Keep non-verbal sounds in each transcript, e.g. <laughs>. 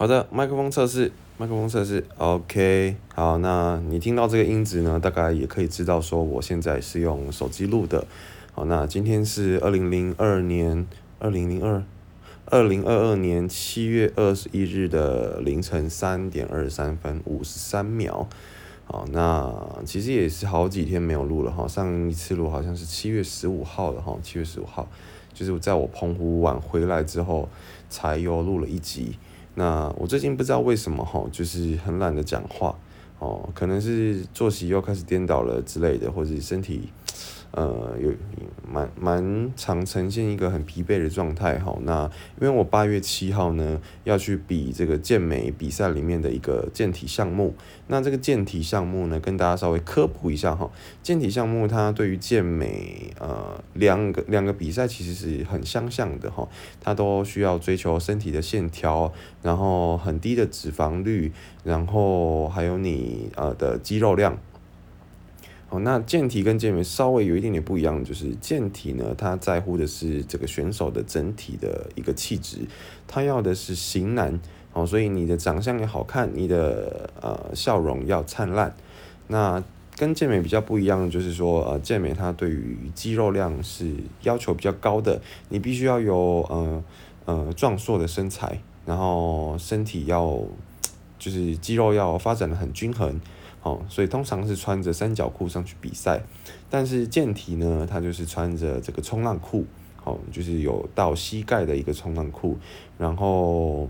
好的，麦克风测试，麦克风测试，OK，好，那你听到这个音质呢，大概也可以知道说我现在是用手机录的。好，那今天是二零零二年二零零二二零二二年七月二十一日的凌晨三点二十三分五十三秒。好，那其实也是好几天没有录了哈，上一次录好像是七月十五号的哈，七月十五号，就是在我澎湖玩回来之后才又录了一集。那我最近不知道为什么哈，就是很懒得讲话哦，可能是作息又开始颠倒了之类的，或者身体。呃，有蛮蛮常呈现一个很疲惫的状态哈。那因为我八月七号呢要去比这个健美比赛里面的一个健体项目。那这个健体项目呢，跟大家稍微科普一下哈。健体项目它对于健美呃两个两个比赛其实是很相像的哈。它都需要追求身体的线条，然后很低的脂肪率，然后还有你呃的肌肉量。哦，那健体跟健美稍微有一点点不一样，就是健体呢，它在乎的是这个选手的整体的一个气质，他要的是型男，哦，所以你的长相要好看，你的呃笑容要灿烂。那跟健美比较不一样，就是说呃健美它对于肌肉量是要求比较高的，你必须要有呃呃壮硕的身材，然后身体要就是肌肉要发展的很均衡。哦，所以通常是穿着三角裤上去比赛，但是健体呢，它就是穿着这个冲浪裤，哦，就是有到膝盖的一个冲浪裤，然后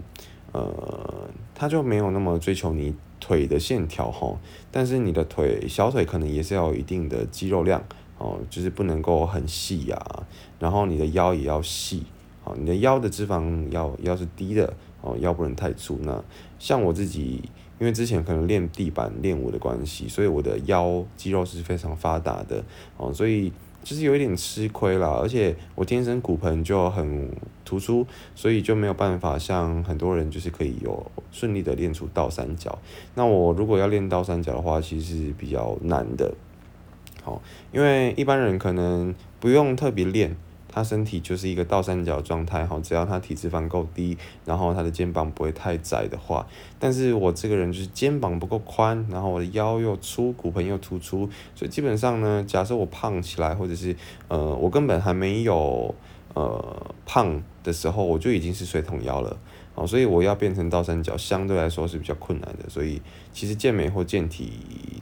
呃，它就没有那么追求你腿的线条哈，但是你的腿小腿可能也是要有一定的肌肉量，哦，就是不能够很细呀，然后你的腰也要细，哦，你的腰的脂肪要要是低的，哦，腰不能太粗，那像我自己。因为之前可能练地板练舞的关系，所以我的腰肌肉是非常发达的哦，所以就是有一点吃亏啦。而且我天生骨盆就很突出，所以就没有办法像很多人就是可以有顺利的练出倒三角。那我如果要练倒三角的话，其实是比较难的。好，因为一般人可能不用特别练。他身体就是一个倒三角状态，哈，只要他体脂肪够低，然后他的肩膀不会太窄的话，但是我这个人就是肩膀不够宽，然后我的腰又粗，骨盆又突出，所以基本上呢，假设我胖起来，或者是呃，我根本还没有呃胖的时候，我就已经是水桶腰了。哦，所以我要变成倒三角，相对来说是比较困难的。所以其实健美或健体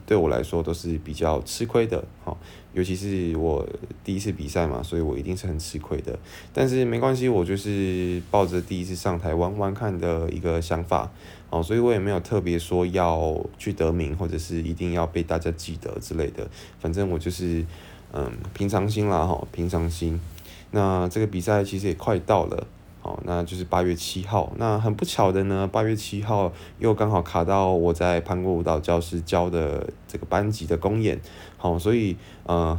对我来说都是比较吃亏的。哦，尤其是我第一次比赛嘛，所以我一定是很吃亏的。但是没关系，我就是抱着第一次上台玩玩看的一个想法。哦，所以我也没有特别说要去得名，或者是一定要被大家记得之类的。反正我就是嗯平常心啦，哈，平常心。那这个比赛其实也快到了。哦，那就是八月七号。那很不巧的呢，八月七号又刚好卡到我在潘国舞蹈教室教的这个班级的公演。好，所以呃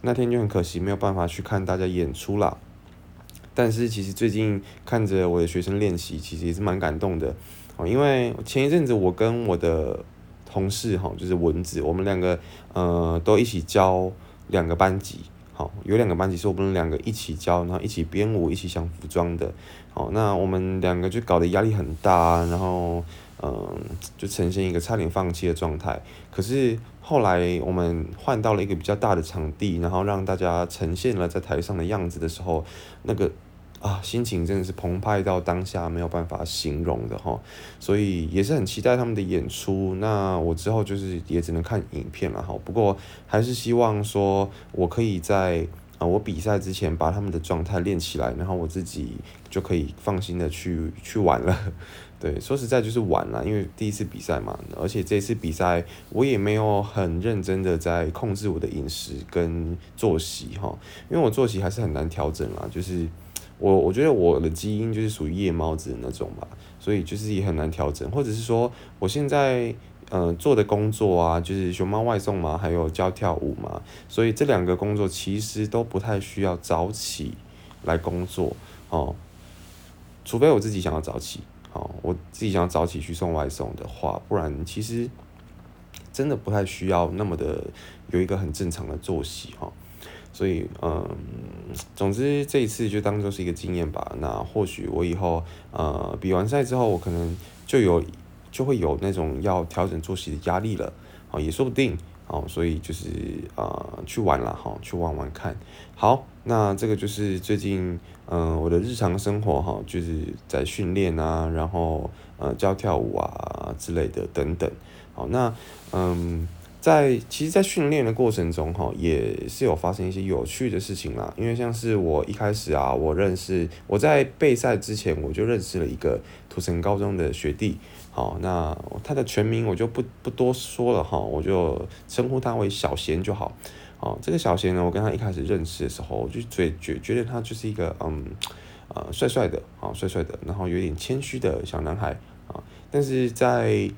那天就很可惜没有办法去看大家演出啦。但是其实最近看着我的学生练习，其实也是蛮感动的。哦，因为前一阵子我跟我的同事哈，就是蚊子，我们两个呃都一起教两个班级。好，有两个班级是我们两个一起教，然后一起编舞，一起想服装的。好，那我们两个就搞得压力很大，然后嗯，就呈现一个差点放弃的状态。可是后来我们换到了一个比较大的场地，然后让大家呈现了在台上的样子的时候，那个。啊，心情真的是澎湃到当下没有办法形容的哈，所以也是很期待他们的演出。那我之后就是也只能看影片了哈。不过还是希望说我可以在啊我比赛之前把他们的状态练起来，然后我自己就可以放心的去去玩了。对，说实在就是玩了，因为第一次比赛嘛，而且这次比赛我也没有很认真的在控制我的饮食跟作息哈，因为我作息还是很难调整啦，就是。我我觉得我的基因就是属于夜猫子那种吧，所以就是也很难调整，或者是说我现在呃做的工作啊，就是熊猫外送嘛，还有教跳舞嘛，所以这两个工作其实都不太需要早起来工作哦，除非我自己想要早起，哦，我自己想要早起去送外送的话，不然其实真的不太需要那么的有一个很正常的作息哈。所以，嗯，总之这一次就当做是一个经验吧。那或许我以后，呃，比完赛之后，我可能就有就会有那种要调整作息的压力了，啊，也说不定，哦，所以就是呃去玩了哈，去玩玩看。好，那这个就是最近嗯我的日常生活哈，就是在训练啊，然后呃教跳舞啊之类的等等。好，那嗯。在其实，在训练的过程中，哈，也是有发生一些有趣的事情啦。因为像是我一开始啊，我认识我在备赛之前，我就认识了一个土城高中的学弟，好，那他的全名我就不不多说了哈，我就称呼他为小贤就好。哦，这个小贤呢，我跟他一开始认识的时候，我就觉觉觉得他就是一个嗯，呃，帅帅的，啊，帅帅的，然后有点谦虚的小男孩啊，但是在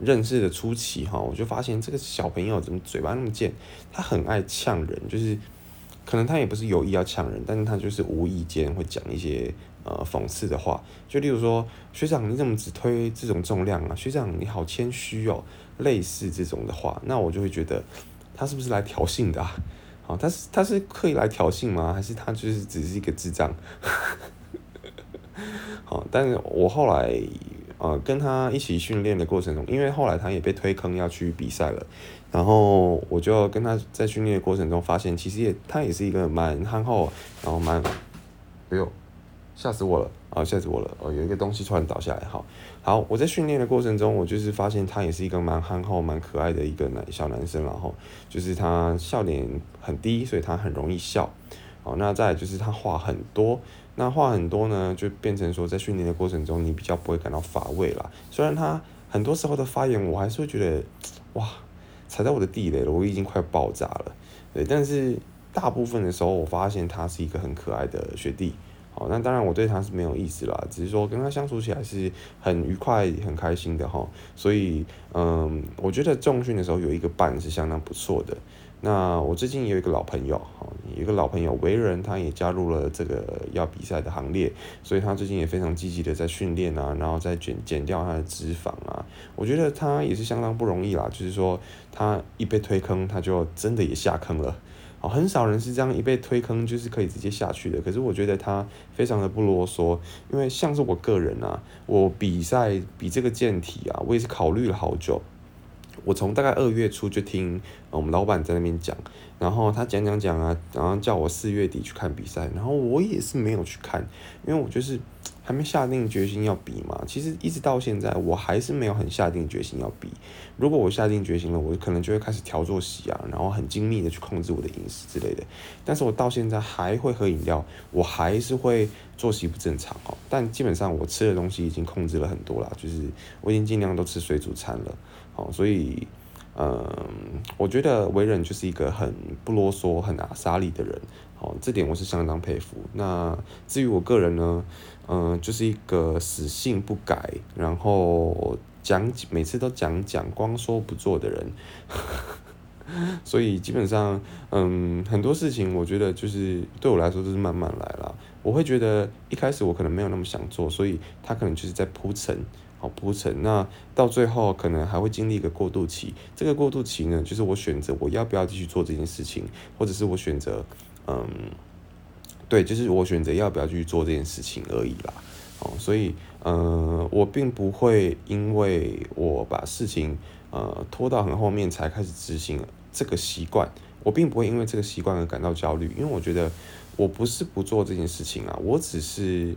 认识的初期哈，我就发现这个小朋友怎么嘴巴那么贱，他很爱呛人，就是可能他也不是有意要呛人，但是他就是无意间会讲一些呃讽刺的话，就例如说学长你怎么只推这种重量啊？学长你好谦虚哦，类似这种的话，那我就会觉得他是不是来挑衅的啊？好，他是他是刻意来挑衅吗？还是他就是只是一个智障？好，<laughs> 但是我后来。呃，跟他一起训练的过程中，因为后来他也被推坑要去比赛了，然后我就跟他在训练的过程中发现，其实也他也是一个蛮憨厚，然后蛮，哎呦，吓死我了啊，吓死我了！哦，有一个东西突然倒下来，好，好，我在训练的过程中，我就是发现他也是一个蛮憨厚、蛮可爱的一个男小男生，然后就是他笑点很低，所以他很容易笑，好，那再就是他话很多。那话很多呢，就变成说在训练的过程中，你比较不会感到乏味啦。虽然他很多时候的发言，我还是会觉得，哇，踩在我的地雷了，我已经快爆炸了。对，但是大部分的时候，我发现他是一个很可爱的学弟。好，那当然我对他是没有意思啦，只是说跟他相处起来是很愉快、很开心的哈。所以，嗯，我觉得重训的时候有一个伴是相当不错的。那我最近有一个老朋友，哈，有一个老朋友为人，他也加入了这个要比赛的行列，所以他最近也非常积极的在训练啊，然后再减减掉他的脂肪啊，我觉得他也是相当不容易啦，就是说他一被推坑，他就真的也下坑了，哦，很少人是这样一被推坑就是可以直接下去的，可是我觉得他非常的不啰嗦，因为像是我个人啊，我比赛比这个健体啊，我也是考虑了好久。我从大概二月初就听我们老板在那边讲，然后他讲讲讲啊，然后叫我四月底去看比赛，然后我也是没有去看，因为我就是还没下定决心要比嘛。其实一直到现在，我还是没有很下定决心要比。如果我下定决心了，我可能就会开始调作息啊，然后很精密的去控制我的饮食之类的。但是我到现在还会喝饮料，我还是会作息不正常哦。但基本上我吃的东西已经控制了很多了，就是我已经尽量都吃水煮餐了。好，所以，嗯，我觉得为人就是一个很不啰嗦、很阿莎利的人，好，这点我是相当佩服。那至于我个人呢，嗯，就是一个死性不改，然后讲每次都讲讲，光说不做的人，<laughs> 所以基本上，嗯，很多事情我觉得就是对我来说都是慢慢来啦。我会觉得一开始我可能没有那么想做，所以他可能就是在铺陈。铺陈，那到最后可能还会经历一个过渡期。这个过渡期呢，就是我选择我要不要继续做这件事情，或者是我选择，嗯，对，就是我选择要不要继续做这件事情而已啦。哦，所以，嗯，我并不会因为我把事情呃拖到很后面才开始执行这个习惯，我并不会因为这个习惯而感到焦虑，因为我觉得我不是不做这件事情啊，我只是。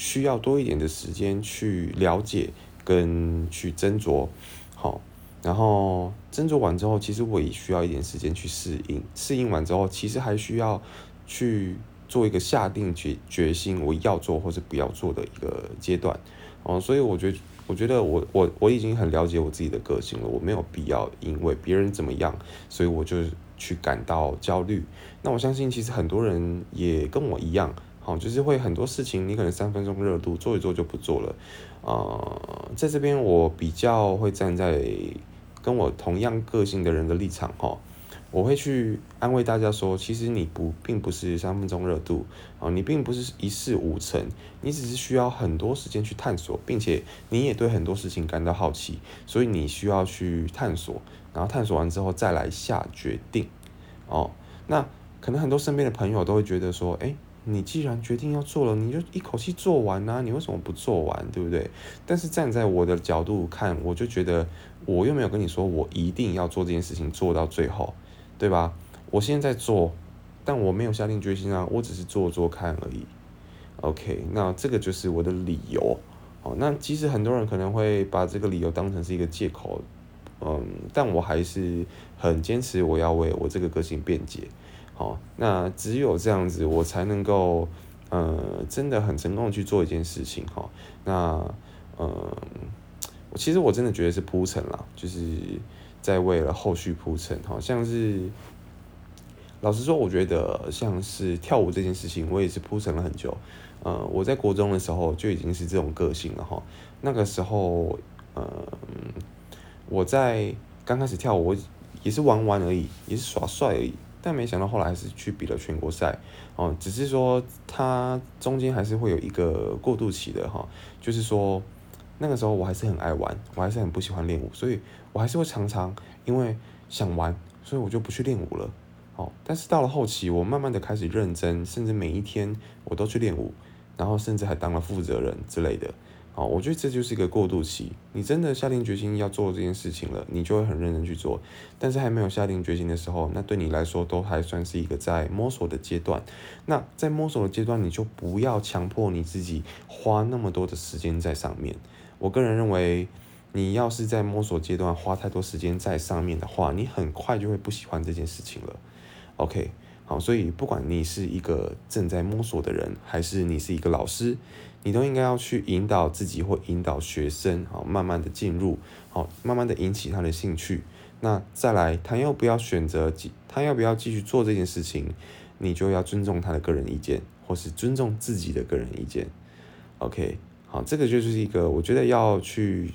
需要多一点的时间去了解跟去斟酌，好，然后斟酌完之后，其实我也需要一点时间去适应。适应完之后，其实还需要去做一个下定决决心，我要做或者不要做的一个阶段。哦，所以我觉得，我觉得我我我已经很了解我自己的个性了，我没有必要因为别人怎么样，所以我就去感到焦虑。那我相信，其实很多人也跟我一样。好，就是会很多事情，你可能三分钟热度做一做就不做了，呃，在这边我比较会站在跟我同样个性的人的立场哈，我会去安慰大家说，其实你不并不是三分钟热度啊，你并不是一事无成，你只是需要很多时间去探索，并且你也对很多事情感到好奇，所以你需要去探索，然后探索完之后再来下决定，哦，那可能很多身边的朋友都会觉得说，哎。你既然决定要做了，你就一口气做完啊！你为什么不做完，对不对？但是站在我的角度看，我就觉得我又没有跟你说我一定要做这件事情做到最后，对吧？我现在做，但我没有下定决心啊，我只是做做看而已。OK，那这个就是我的理由。哦，那其实很多人可能会把这个理由当成是一个借口，嗯，但我还是很坚持我要为我这个个性辩解。好，那只有这样子，我才能够，呃，真的很成功的去做一件事情哈。那，嗯，其实我真的觉得是铺陈啦，就是在为了后续铺陈。好像是，老实说，我觉得像是跳舞这件事情，我也是铺陈了很久。呃，我在国中的时候就已经是这种个性了哈。那个时候，呃，我在刚开始跳舞，我也是玩玩而已，也是耍帅而已。但没想到后来还是去比了全国赛，哦，只是说它中间还是会有一个过渡期的哈，就是说那个时候我还是很爱玩，我还是很不喜欢练舞，所以我还是会常常因为想玩，所以我就不去练舞了，哦，但是到了后期，我慢慢的开始认真，甚至每一天我都去练舞，然后甚至还当了负责人之类的。好，我觉得这就是一个过渡期。你真的下定决心要做这件事情了，你就会很认真去做。但是还没有下定决心的时候，那对你来说都还算是一个在摸索的阶段。那在摸索的阶段，你就不要强迫你自己花那么多的时间在上面。我个人认为，你要是在摸索阶段花太多时间在上面的话，你很快就会不喜欢这件事情了。OK，好，所以不管你是一个正在摸索的人，还是你是一个老师。你都应该要去引导自己或引导学生，好，慢慢的进入，好，慢慢的引起他的兴趣。那再来，他要不要选择继，他要不要继续做这件事情，你就要尊重他的个人意见，或是尊重自己的个人意见。OK，好，这个就是一个我觉得要去，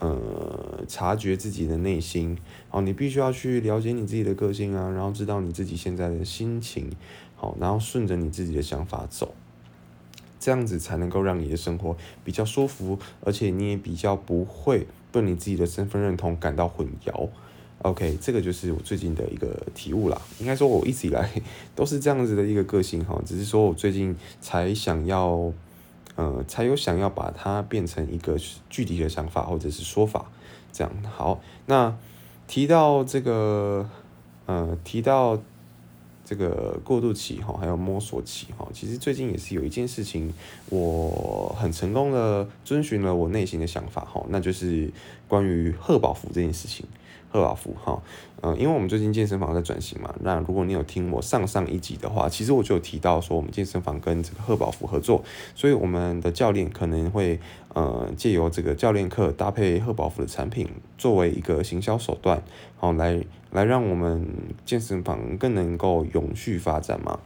呃，察觉自己的内心，好，你必须要去了解你自己的个性啊，然后知道你自己现在的心情，好，然后顺着你自己的想法走。这样子才能够让你的生活比较舒服，而且你也比较不会对你自己的身份认同感到混淆。OK，这个就是我最近的一个体悟啦。应该说，我一直以来 <laughs> 都是这样子的一个个性哈，只是说我最近才想要，呃，才有想要把它变成一个具体的想法或者是说法。这样好，那提到这个，呃，提到。这个过渡期哈，还有摸索期哈，其实最近也是有一件事情，我很成功的遵循了我内心的想法哈，那就是关于贺宝福这件事情。贺宝福哈，嗯，因为我们最近健身房在转型嘛，那如果你有听我上上一集的话，其实我就有提到说我们健身房跟这个贺宝福合作，所以我们的教练可能会呃借由这个教练课搭配贺宝福的产品，作为一个行销手段，好来来让我们健身房更能够永续发展嘛。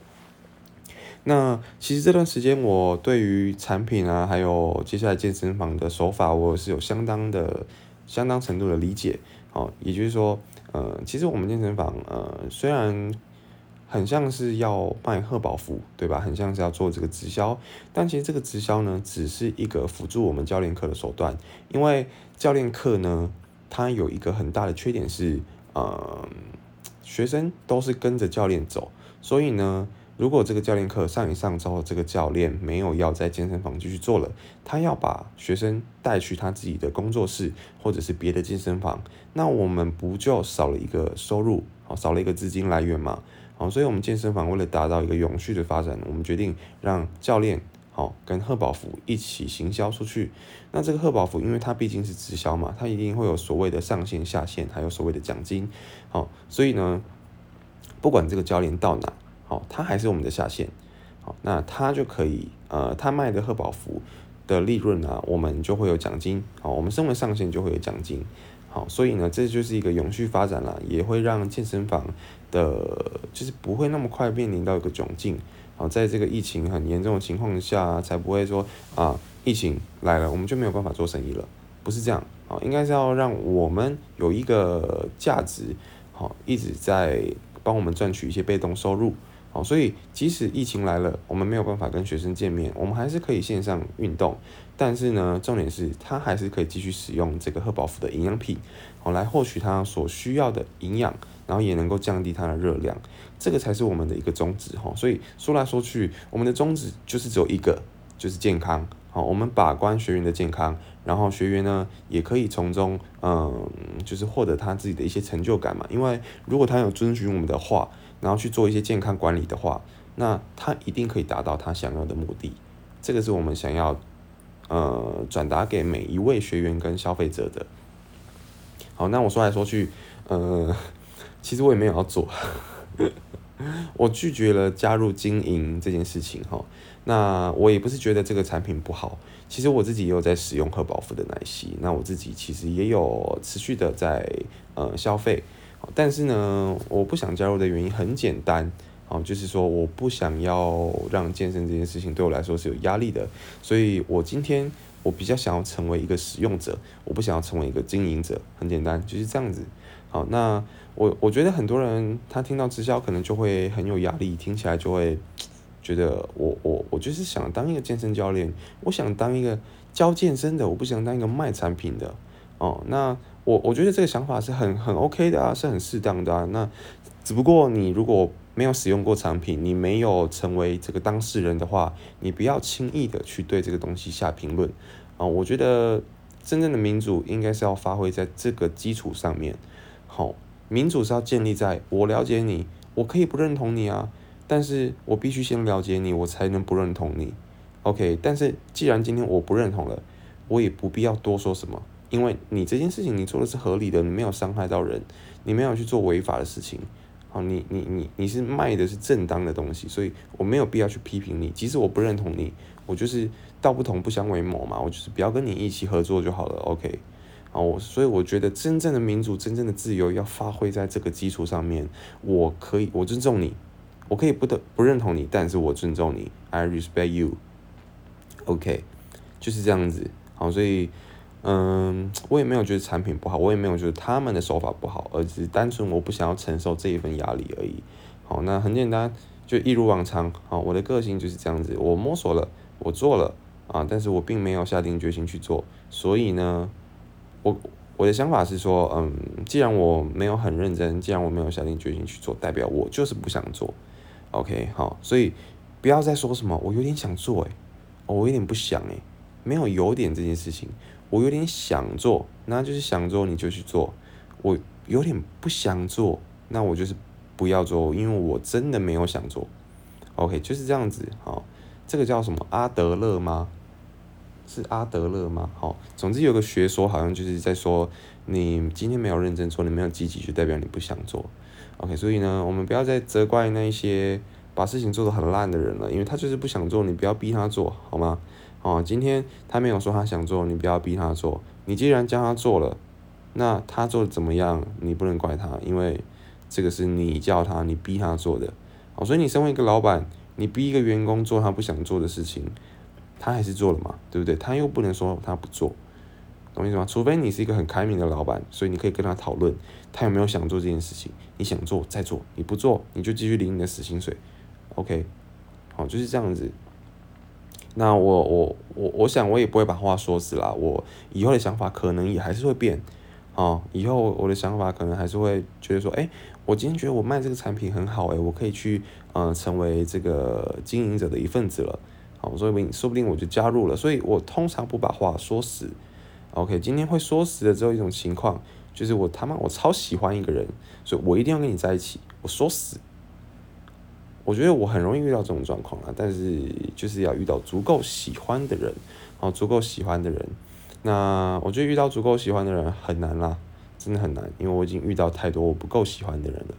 那其实这段时间我对于产品啊，还有接下来健身房的手法，我是有相当的相当程度的理解。哦，也就是说，呃，其实我们健身房，呃，虽然很像是要卖贺宝福，对吧？很像是要做这个直销，但其实这个直销呢，只是一个辅助我们教练课的手段。因为教练课呢，它有一个很大的缺点是，呃，学生都是跟着教练走，所以呢。如果这个教练课上一上之后，这个教练没有要在健身房继续做了，他要把学生带去他自己的工作室或者是别的健身房，那我们不就少了一个收入，好少了一个资金来源嘛？好，所以我们健身房为了达到一个永续的发展，我们决定让教练好跟贺宝福一起行销出去。那这个贺宝福，因为它毕竟是直销嘛，它一定会有所谓的上限、下限，还有所谓的奖金。好，所以呢，不管这个教练到哪。好，它还是我们的下线，好，那它就可以，呃，它卖的贺宝福的利润啊，我们就会有奖金，好，我们身为上线就会有奖金，好，所以呢，这就是一个永续发展了，也会让健身房的，就是不会那么快面临到一个窘境，好，在这个疫情很严重的情况下，才不会说啊，疫情来了，我们就没有办法做生意了，不是这样，好，应该是要让我们有一个价值，好，一直在帮我们赚取一些被动收入。好，所以即使疫情来了，我们没有办法跟学生见面，我们还是可以线上运动。但是呢，重点是他还是可以继续使用这个贺宝福的营养品，好来获取他所需要的营养，然后也能够降低它的热量。这个才是我们的一个宗旨哈。所以说来说去，我们的宗旨就是只有一个，就是健康。好，我们把关学员的健康，然后学员呢也可以从中嗯，就是获得他自己的一些成就感嘛。因为如果他有遵循我们的话。然后去做一些健康管理的话，那他一定可以达到他想要的目的。这个是我们想要呃转达给每一位学员跟消费者的。好，那我说来说去，呃，<laughs> 其实我也没有要做，<laughs> 我拒绝了加入经营这件事情哈。那我也不是觉得这个产品不好，其实我自己也有在使用贺宝福的奶昔，那我自己其实也有持续的在呃消费。但是呢，我不想加入的原因很简单，哦，就是说我不想要让健身这件事情对我来说是有压力的，所以我今天我比较想要成为一个使用者，我不想要成为一个经营者，很简单，就是这样子。好，那我我觉得很多人他听到直销可能就会很有压力，听起来就会觉得我我我就是想当一个健身教练，我想当一个教健身的，我不想当一个卖产品的，哦，那。我我觉得这个想法是很很 OK 的啊，是很适当的啊。那只不过你如果没有使用过产品，你没有成为这个当事人的话，你不要轻易的去对这个东西下评论啊。我觉得真正的民主应该是要发挥在这个基础上面。好，民主是要建立在我了解你，我可以不认同你啊，但是我必须先了解你，我才能不认同你。OK，但是既然今天我不认同了，我也不必要多说什么。因为你这件事情你做的是合理的，你没有伤害到人，你没有去做违法的事情，好，你你你你是卖的是正当的东西，所以我没有必要去批评你。即使我不认同你，我就是道不同不相为谋嘛，我就是不要跟你一起合作就好了。OK，好，我所以我觉得真正的民主、真正的自由要发挥在这个基础上面。我可以，我尊重你，我可以不得不认同你，但是我尊重你，I respect you。OK，就是这样子。好，所以。嗯，我也没有觉得产品不好，我也没有觉得他们的手法不好，而只是单纯我不想要承受这一份压力而已。好，那很简单，就一如往常。好，我的个性就是这样子，我摸索了，我做了啊，但是我并没有下定决心去做。所以呢，我我的想法是说，嗯，既然我没有很认真，既然我没有下定决心去做，代表我就是不想做。OK，好，所以不要再说什么我有点想做，诶，我有点不想，诶，没有有点这件事情。我有点想做，那就是想做你就去做。我有点不想做，那我就是不要做，因为我真的没有想做。OK，就是这样子。好，这个叫什么阿德勒吗？是阿德勒吗？好，总之有个学说好像就是在说，你今天没有认真做，你没有积极，就代表你不想做。OK，所以呢，我们不要再责怪那一些把事情做得很烂的人了，因为他就是不想做，你不要逼他做好吗？哦，今天他没有说他想做，你不要逼他做。你既然叫他做了，那他做的怎么样，你不能怪他，因为这个是你叫他，你逼他做的。哦，所以你身为一个老板，你逼一个员工做他不想做的事情，他还是做了嘛，对不对？他又不能说他不做，懂意思吗？除非你是一个很开明的老板，所以你可以跟他讨论，他有没有想做这件事情。你想做再做，你不做你就继续领你的死薪水。OK，好，就是这样子。那我我我我想我也不会把话说死啦，我以后的想法可能也还是会变，哦，以后我的想法可能还是会觉得说，哎，我今天觉得我卖这个产品很好，哎，我可以去嗯成为这个经营者的一份子了，好，我说不定说不定我就加入了，所以我通常不把话说死，OK，今天会说死的只有一种情况，就是我他妈我超喜欢一个人，所以我一定要跟你在一起，我说死。我觉得我很容易遇到这种状况啊，但是就是要遇到足够喜欢的人，哦，足够喜欢的人。那我觉得遇到足够喜欢的人很难啦，真的很难，因为我已经遇到太多我不够喜欢的人了。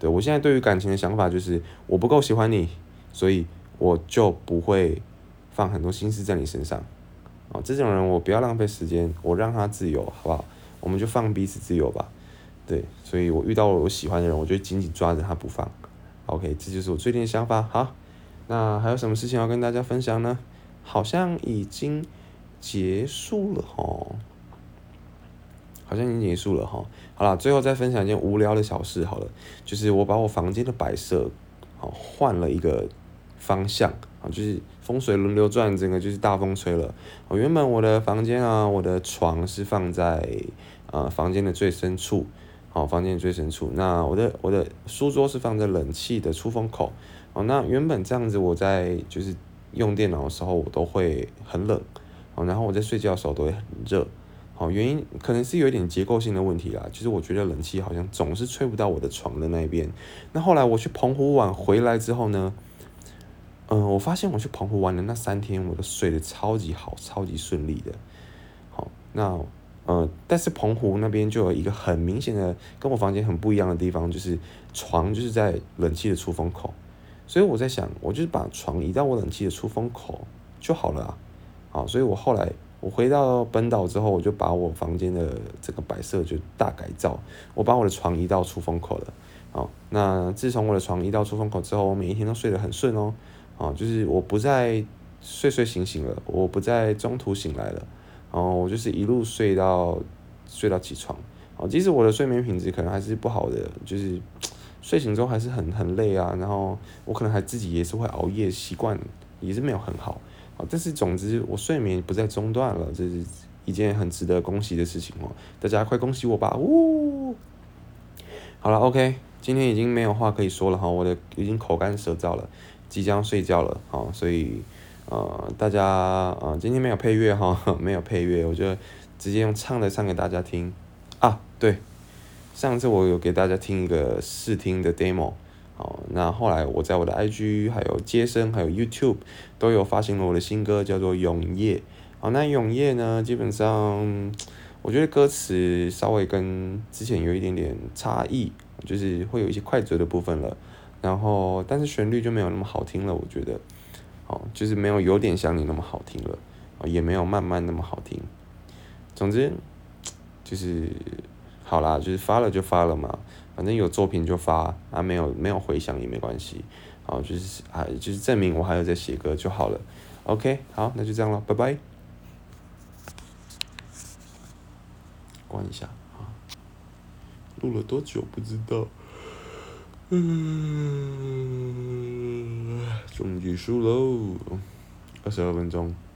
对我现在对于感情的想法就是我不够喜欢你，所以我就不会放很多心思在你身上。哦，这种人我不要浪费时间，我让他自由，好不好？我们就放彼此自由吧。对，所以我遇到我喜欢的人，我就紧紧抓着他不放。OK，这就是我最近的想法。好，那还有什么事情要跟大家分享呢？好像已经结束了哈，好像已经结束了哈。好了，最后再分享一件无聊的小事好了，就是我把我房间的摆设，好换了一个方向啊，就是风水轮流转，整个就是大风吹了。我原本我的房间啊，我的床是放在呃房间的最深处，好，房间最深处。那我的我的书桌是放在冷气的出风口。哦，那原本这样子，我在就是用电脑的时候，我都会很冷，哦，然后我在睡觉的时候都会很热，好，原因可能是有一点结构性的问题啦，就是我觉得冷气好像总是吹不到我的床的那一边。那后来我去澎湖玩回来之后呢，嗯，我发现我去澎湖玩的那三天，我都睡得超级好，超级顺利的。好，那呃，但是澎湖那边就有一个很明显的跟我房间很不一样的地方，就是床就是在冷气的出风口。所以我在想，我就是把床移到我冷气的出风口就好了啊。好，所以我后来我回到本岛之后，我就把我房间的这个摆设就大改造，我把我的床移到出风口了。好，那自从我的床移到出风口之后，我每一天都睡得很顺哦。啊，就是我不再睡睡醒醒了，我不再中途醒来了，然后我就是一路睡到睡到起床。哦，即使我的睡眠品质可能还是不好的，就是。<tsk> 睡醒之后还是很很累啊，然后我可能还自己也是会熬夜，习惯也是没有很好啊。但是总之我睡眠不再中断了，这是一件很值得恭喜的事情哦。大家快恭喜我吧！呜，好了，OK，今天已经没有话可以说了哈，我的已经口干舌燥了，即将睡觉了好，所以呃大家呃今天没有配乐哈，<laughs> 没有配乐，我就直接用唱的唱给大家听啊，对。上次我有给大家听一个试听的 demo，好，那后来我在我的 IG 还有接生还有 YouTube 都有发行了我的新歌，叫做《永夜》。好，那《永夜》呢，基本上我觉得歌词稍微跟之前有一点点差异，就是会有一些快嘴的部分了。然后，但是旋律就没有那么好听了，我觉得，哦，就是没有有点想你那么好听了，哦也没有慢慢那么好听。总之，就是。好啦，就是发了就发了嘛，反正有作品就发啊，没有没有回响也没关系，好，就是啊，就是证明我还有在写歌就好了。OK，好，那就这样了，拜拜。关一下啊，录了多久不知道，嗯，终于输喽，二十二分钟。